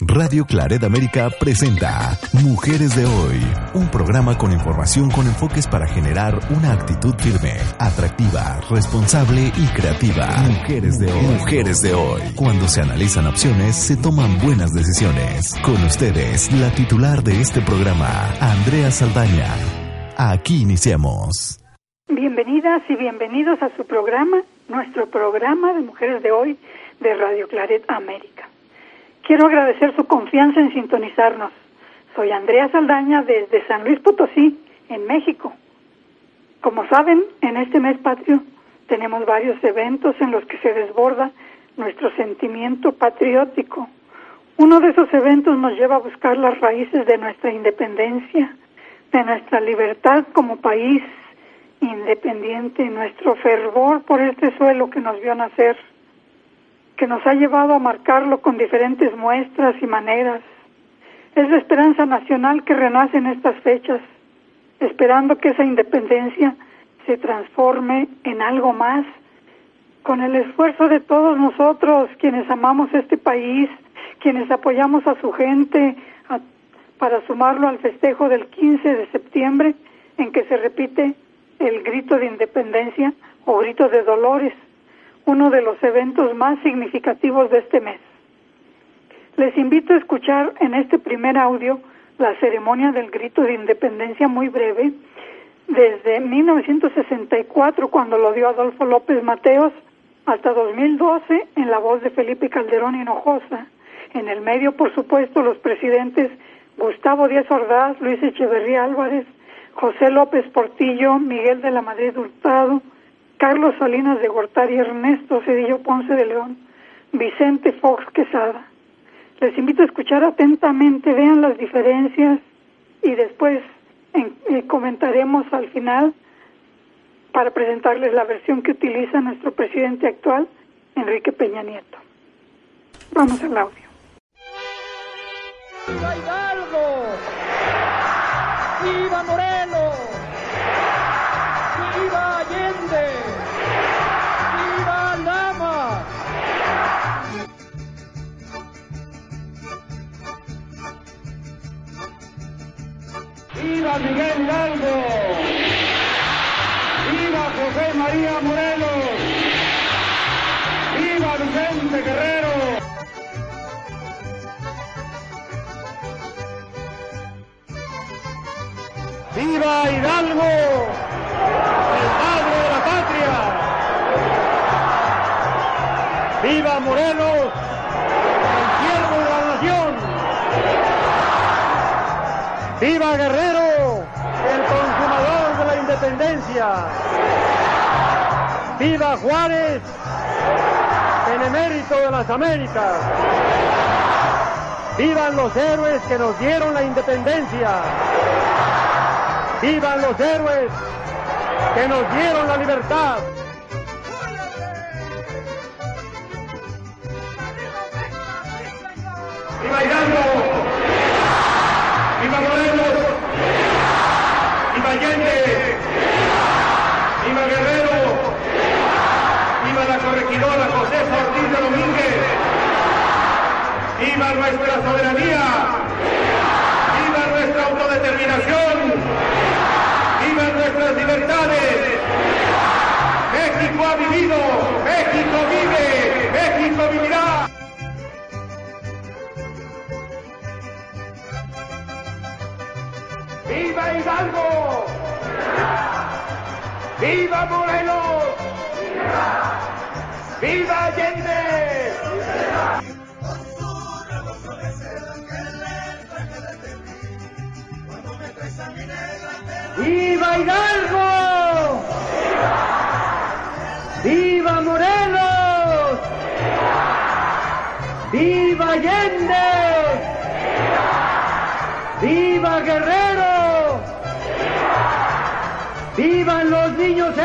Radio Claret América presenta Mujeres de Hoy, un programa con información con enfoques para generar una actitud firme, atractiva, responsable y creativa. Mujeres de Hoy. Mujeres de Hoy. Cuando se analizan opciones, se toman buenas decisiones. Con ustedes, la titular de este programa, Andrea Saldaña. Aquí iniciamos. Bienvenidas y bienvenidos a su programa, nuestro programa de Mujeres de Hoy de Radio Claret América. Quiero agradecer su confianza en sintonizarnos. Soy Andrea Saldaña desde San Luis Potosí, en México. Como saben, en este mes patrio tenemos varios eventos en los que se desborda nuestro sentimiento patriótico. Uno de esos eventos nos lleva a buscar las raíces de nuestra independencia, de nuestra libertad como país independiente, nuestro fervor por este suelo que nos vio nacer que nos ha llevado a marcarlo con diferentes muestras y maneras. Es la esperanza nacional que renace en estas fechas, esperando que esa independencia se transforme en algo más, con el esfuerzo de todos nosotros, quienes amamos este país, quienes apoyamos a su gente para sumarlo al festejo del 15 de septiembre, en que se repite el grito de independencia o grito de dolores uno de los eventos más significativos de este mes. Les invito a escuchar en este primer audio la ceremonia del grito de independencia muy breve, desde 1964, cuando lo dio Adolfo López Mateos, hasta 2012 en la voz de Felipe Calderón Hinojosa. En el medio, por supuesto, los presidentes Gustavo Díaz Ordaz, Luis Echeverría Álvarez, José López Portillo, Miguel de la Madrid Hurtado, Carlos Salinas de Gortari, Ernesto Cedillo Ponce de León, Vicente Fox Quesada. Les invito a escuchar atentamente, vean las diferencias y después eh, comentaremos al final para presentarles la versión que utiliza nuestro presidente actual, Enrique Peña Nieto. Vamos al audio. ¡Viva Guerrero! independencia. ¡Viva Juárez, benemérito de las Américas! ¡Vivan los héroes que nos dieron la independencia! ¡Vivan los héroes que nos dieron la libertad! ¡Viva nuestra soberanía! ¡Viva nuestra autodeterminación! ¡Viva nuestras libertades! México ha vivido, México vive, México vivirá. ¡Viva Hidalgo! ¡Viva Morelos! ¡Viva! ¡Viva Allende! ¡Viva Hidalgo! ¡Viva! ¡Viva Morelos! ¡Viva! ¡Viva Allende! ¡Viva! Guerrero! ¡Viva! ¡Vivan los niños!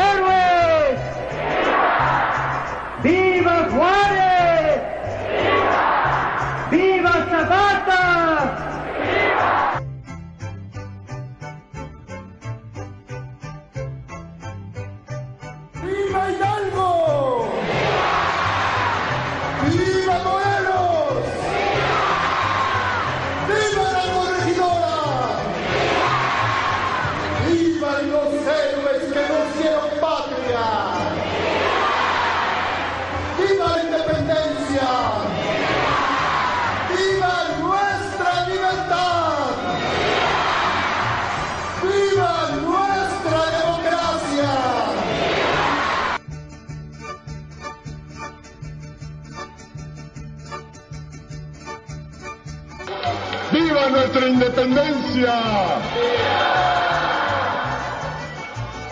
Independencia!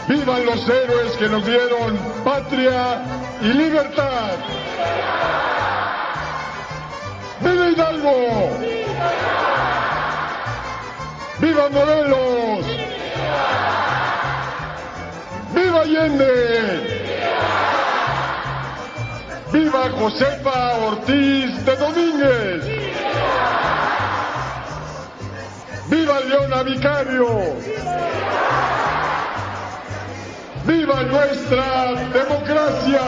¡Vivan los héroes que nos dieron patria y libertad! ¡Viva Hidalgo! ¡Viva Morelos! ¡Viva Allende! ¡Viva Josefa Ortiz de Domínguez! ¡Viva Leona Vicario! ¡Viva nuestra democracia!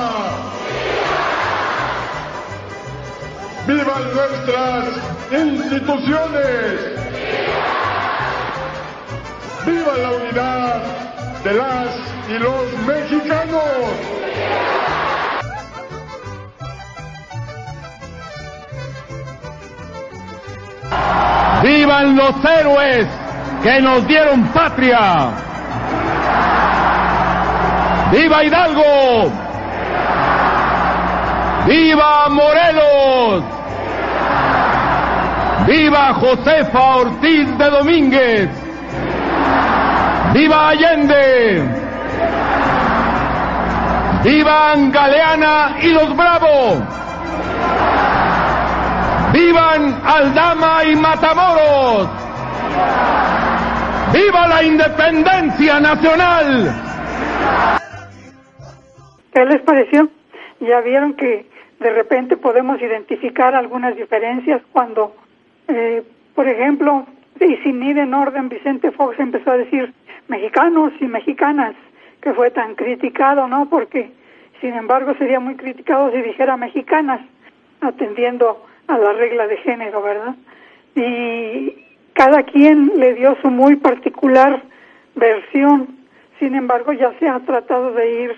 ¡Viva nuestras instituciones! ¡Viva la unidad de las y los mexicanos! ¡Vivan los héroes que nos dieron patria! ¡Viva Hidalgo! ¡Viva Morelos! ¡Viva Josefa Ortiz de Domínguez! ¡Viva Allende! ¡Vivan Galeana y los Bravos! ¡Vivan Aldama y Matamoros! ¡Viva la independencia nacional! ¿Qué les pareció? Ya vieron que de repente podemos identificar algunas diferencias cuando, eh, por ejemplo, y sin ir en orden, Vicente Fox empezó a decir mexicanos y mexicanas, que fue tan criticado, ¿no? Porque, sin embargo, sería muy criticado si dijera mexicanas, atendiendo a la regla de género, ¿verdad? Y cada quien le dio su muy particular versión, sin embargo, ya se ha tratado de ir,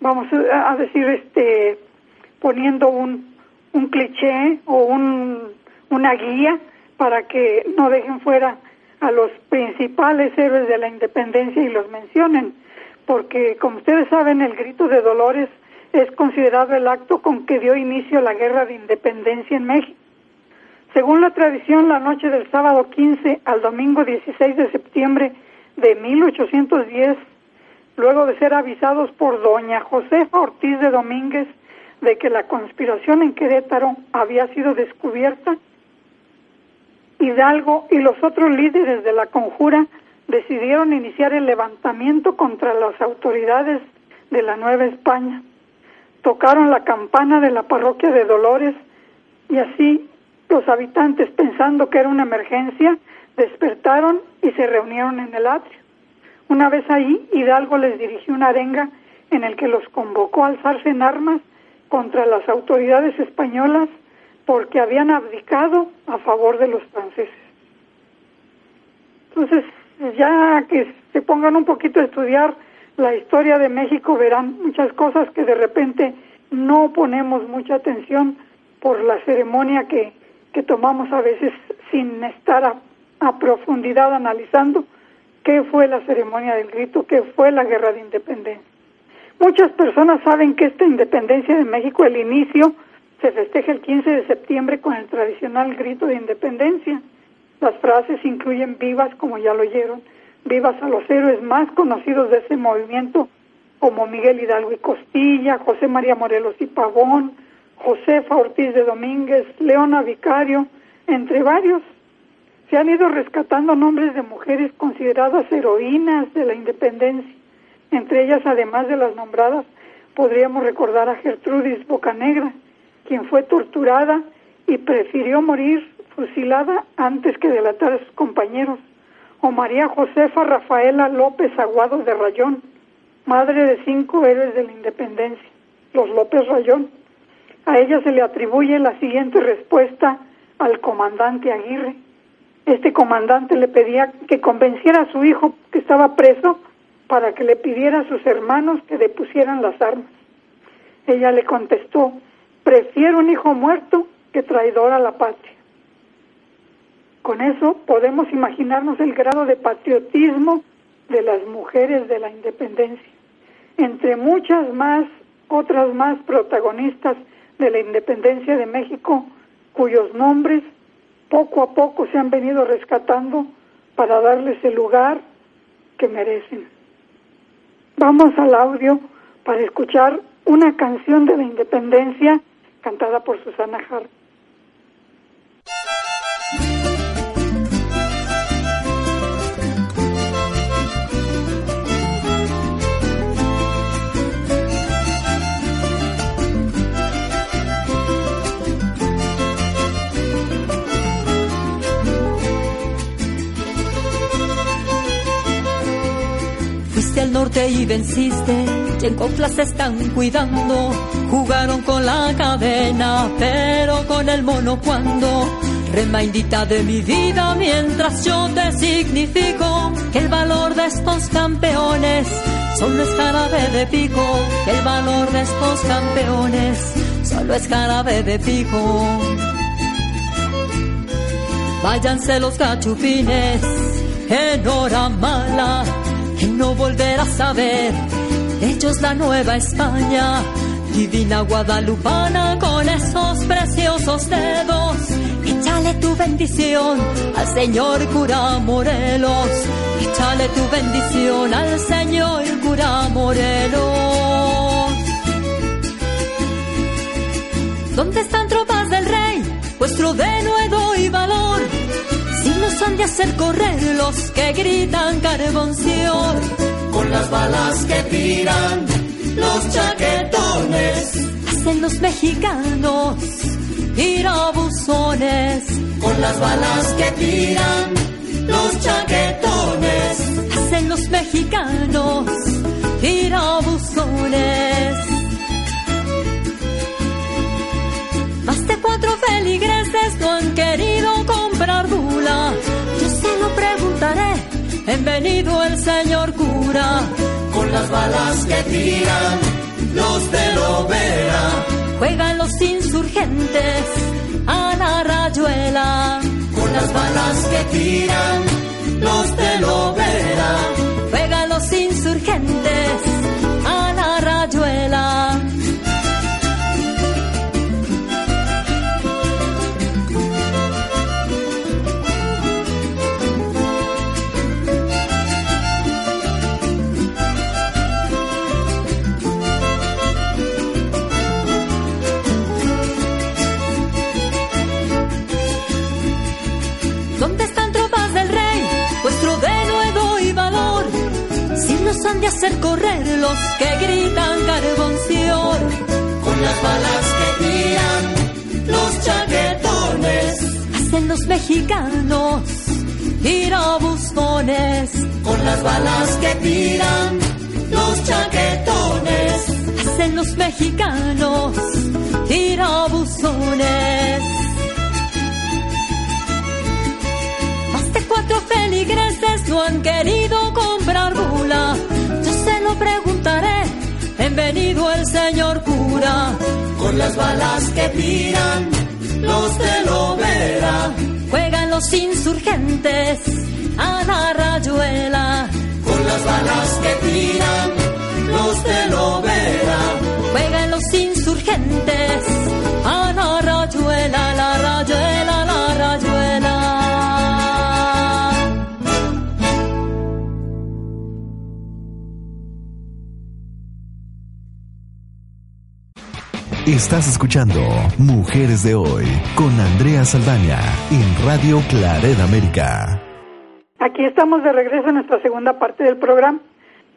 vamos a decir, este, poniendo un, un cliché o un, una guía para que no dejen fuera a los principales héroes de la independencia y los mencionen, porque como ustedes saben, el grito de Dolores es considerado el acto con que dio inicio la guerra de independencia en México. Según la tradición, la noche del sábado 15 al domingo 16 de septiembre de 1810, luego de ser avisados por doña Josefa Ortiz de Domínguez de que la conspiración en Querétaro había sido descubierta, Hidalgo y los otros líderes de la conjura decidieron iniciar el levantamiento contra las autoridades de la Nueva España. Tocaron la campana de la parroquia de Dolores y así los habitantes, pensando que era una emergencia, despertaron y se reunieron en el atrio. Una vez ahí, Hidalgo les dirigió una arenga en el que los convocó a alzarse en armas contra las autoridades españolas porque habían abdicado a favor de los franceses. Entonces, ya que se pongan un poquito a estudiar la historia de México, verán muchas cosas que de repente no ponemos mucha atención por la ceremonia que, que tomamos a veces sin estar a, a profundidad analizando qué fue la ceremonia del grito, qué fue la guerra de independencia. Muchas personas saben que esta independencia de México, el inicio, se festeja el 15 de septiembre con el tradicional grito de independencia. Las frases incluyen vivas, como ya lo oyeron, vivas a los héroes más conocidos de ese movimiento, como Miguel Hidalgo y Costilla, José María Morelos y Pavón, Josefa Ortiz de Domínguez, Leona Vicario, entre varios. Se han ido rescatando nombres de mujeres consideradas heroínas de la independencia. Entre ellas, además de las nombradas, podríamos recordar a Gertrudis Bocanegra, quien fue torturada y prefirió morir fusilada antes que delatar a sus compañeros, o María Josefa Rafaela López Aguado de Rayón, madre de cinco héroes de la independencia, los López Rayón. A ella se le atribuye la siguiente respuesta al comandante Aguirre. Este comandante le pedía que convenciera a su hijo que estaba preso para que le pidiera a sus hermanos que depusieran las armas. Ella le contestó, prefiero un hijo muerto que traidor a la patria. Con eso podemos imaginarnos el grado de patriotismo de las mujeres de la independencia. Entre muchas más, otras más protagonistas de la independencia de México, cuyos nombres poco a poco se han venido rescatando para darles el lugar que merecen. Vamos al audio para escuchar una canción de la independencia cantada por Susana Hart. Norte y venciste, y en coplas están cuidando. Jugaron con la cadena, pero con el mono cuando. Remaindita de mi vida mientras yo te significo que el valor de estos campeones solo es jarabe de pico, el valor de estos campeones solo es jarabe de pico. Váyanse los cachupines en hora mala y no volverás a ver ellos la nueva España, divina guadalupana con esos preciosos dedos. Échale tu bendición al señor cura Morelos, échale tu bendición al señor cura Morelos. ¿Dónde están tropas del rey? Vuestro denuedo y valor. Han de hacer correr los que gritan carbonción. Con las balas que tiran los chaquetones. Hacen los mexicanos tirabuzones. Con las balas que tiran los chaquetones. Hacen los mexicanos tirabuzones. Más de cuatro feligreses no han querido Bienvenido el señor cura. Con las balas que tiran los de Lovera. Juegan los insurgentes a la rayuela. Con las balas que tiran los de Lovera. Juegan los insurgentes de hacer correr los que gritan carbonción. Con las balas que tiran los chaquetones. Hacen los mexicanos tirabuzones. Con las balas que tiran los chaquetones. Hacen los mexicanos tirabuzones. Más de cuatro feligreses no han querido comprar bula. Bienvenido el señor cura. Con las balas que tiran los de Lovera. Juegan los insurgentes a la rayuela. Con las balas que tiran los de Lovera. Juegan los insurgentes a la rayuela, la rayuela. Estás escuchando Mujeres de Hoy con Andrea Saldaña en Radio Claret América. Aquí estamos de regreso en nuestra segunda parte del programa.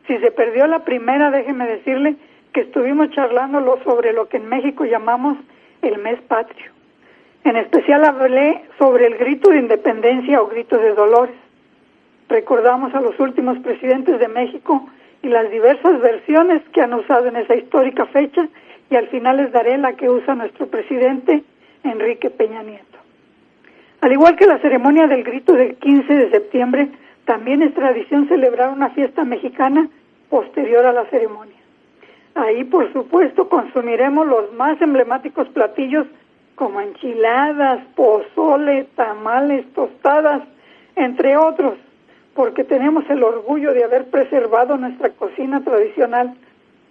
Si se perdió la primera, déjeme decirle que estuvimos charlando sobre lo que en México llamamos el mes patrio. En especial hablé sobre el grito de independencia o grito de dolores. Recordamos a los últimos presidentes de México y las diversas versiones que han usado en esa histórica fecha y al final les daré la que usa nuestro presidente Enrique Peña Nieto. Al igual que la ceremonia del grito del 15 de septiembre, también es tradición celebrar una fiesta mexicana posterior a la ceremonia. Ahí, por supuesto, consumiremos los más emblemáticos platillos como enchiladas, pozole, tamales, tostadas, entre otros, porque tenemos el orgullo de haber preservado nuestra cocina tradicional,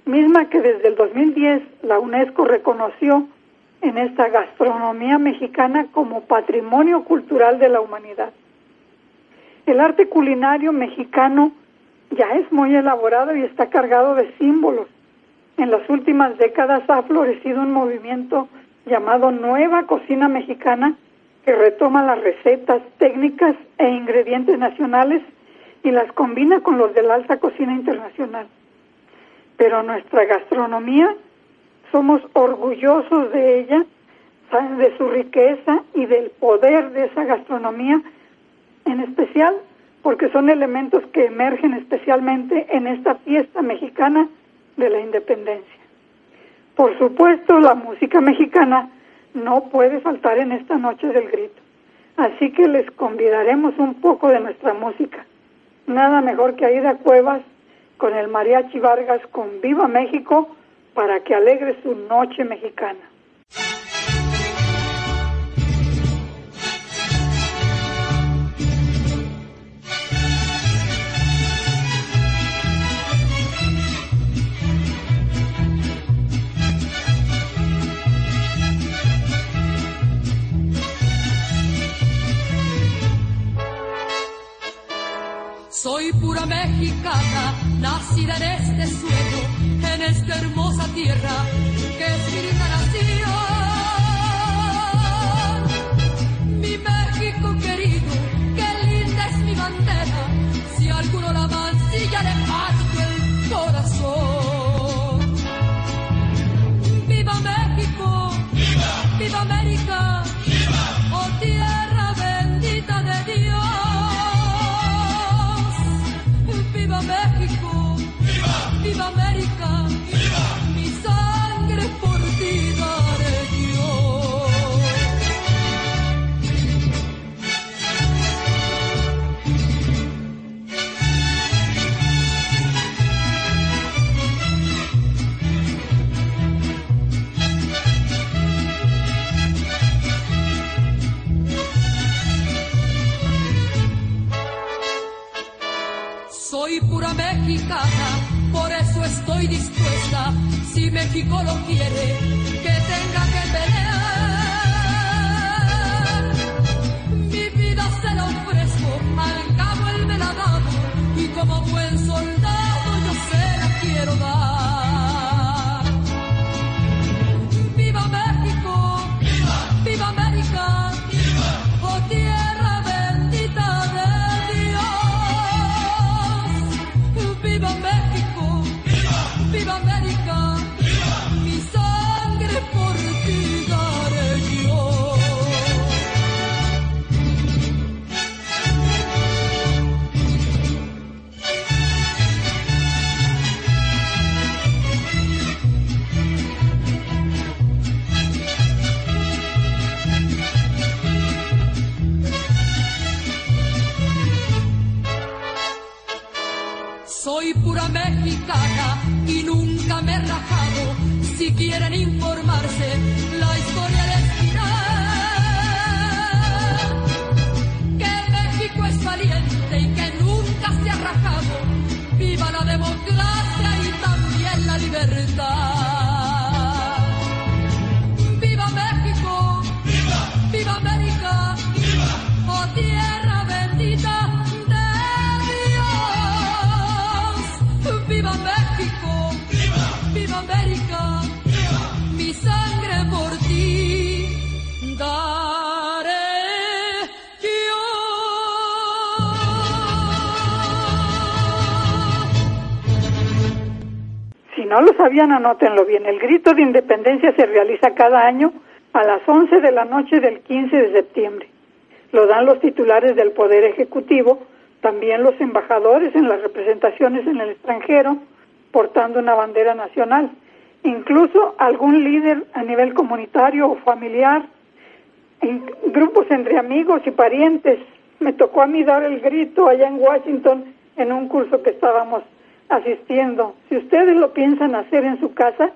misma que desde el 2010 la UNESCO reconoció en esta gastronomía mexicana como patrimonio cultural de la humanidad. El arte culinario mexicano ya es muy elaborado y está cargado de símbolos. En las últimas décadas ha florecido un movimiento llamado Nueva Cocina Mexicana que retoma las recetas, técnicas e ingredientes nacionales y las combina con los de la alta cocina internacional. Pero nuestra gastronomía somos orgullosos de ella, de su riqueza y del poder de esa gastronomía, en especial porque son elementos que emergen especialmente en esta fiesta mexicana de la independencia. Por supuesto, la música mexicana no puede faltar en esta noche del grito, así que les convidaremos un poco de nuestra música. Nada mejor que Aida Cuevas con el Mariachi Vargas con Viva México para que alegre su noche mexicana. Soy pura mexicana, nacida en este suelo, en esta hermosa tierra que es mi nación. México lo quiere, no lo sabían, anótenlo bien. El grito de independencia se realiza cada año a las 11 de la noche del 15 de septiembre. Lo dan los titulares del Poder Ejecutivo, también los embajadores en las representaciones en el extranjero, portando una bandera nacional. Incluso algún líder a nivel comunitario o familiar, en grupos entre amigos y parientes. Me tocó a mí dar el grito allá en Washington en un curso que estábamos asistiendo. Si ustedes lo piensan hacer en su casa,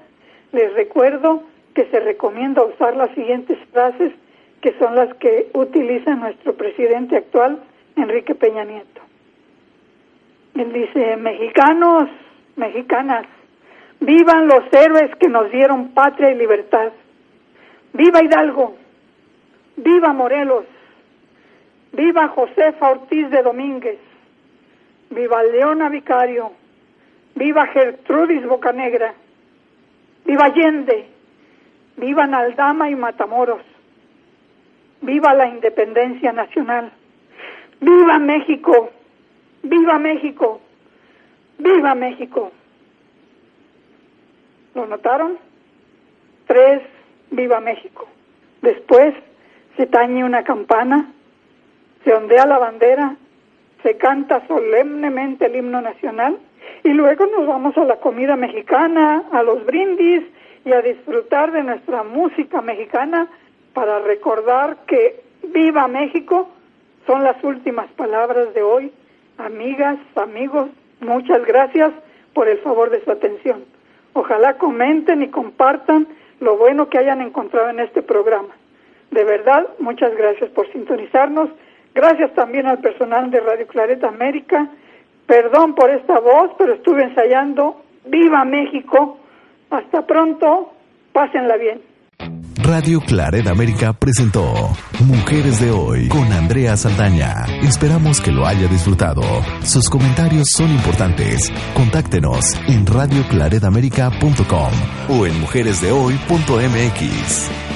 les recuerdo que se recomienda usar las siguientes frases que son las que utiliza nuestro presidente actual, Enrique Peña Nieto. Él dice, mexicanos, mexicanas, vivan los héroes que nos dieron patria y libertad. Viva Hidalgo, viva Morelos, viva Josefa Ortiz de Domínguez, viva Leona Vicario, viva Gertrudis Bocanegra, viva Allende, viva Naldama y Matamoros, viva la independencia nacional, viva México, viva México, viva México. ¿Lo notaron? Tres, viva México. Después se tañe una campana, se ondea la bandera, se canta solemnemente el himno nacional y luego nos vamos a la comida mexicana, a los brindis y a disfrutar de nuestra música mexicana para recordar que viva México son las últimas palabras de hoy. Amigas, amigos, muchas gracias por el favor de su atención. Ojalá comenten y compartan lo bueno que hayan encontrado en este programa. De verdad, muchas gracias por sintonizarnos. Gracias también al personal de Radio Clareta América. Perdón por esta voz, pero estuve ensayando. ¡Viva México! Hasta pronto. Pásenla bien. Radio Claret América presentó Mujeres de Hoy con Andrea Saldaña. Esperamos que lo haya disfrutado. Sus comentarios son importantes. Contáctenos en radioclaredamerica.com o en mujeresdehoy.mx.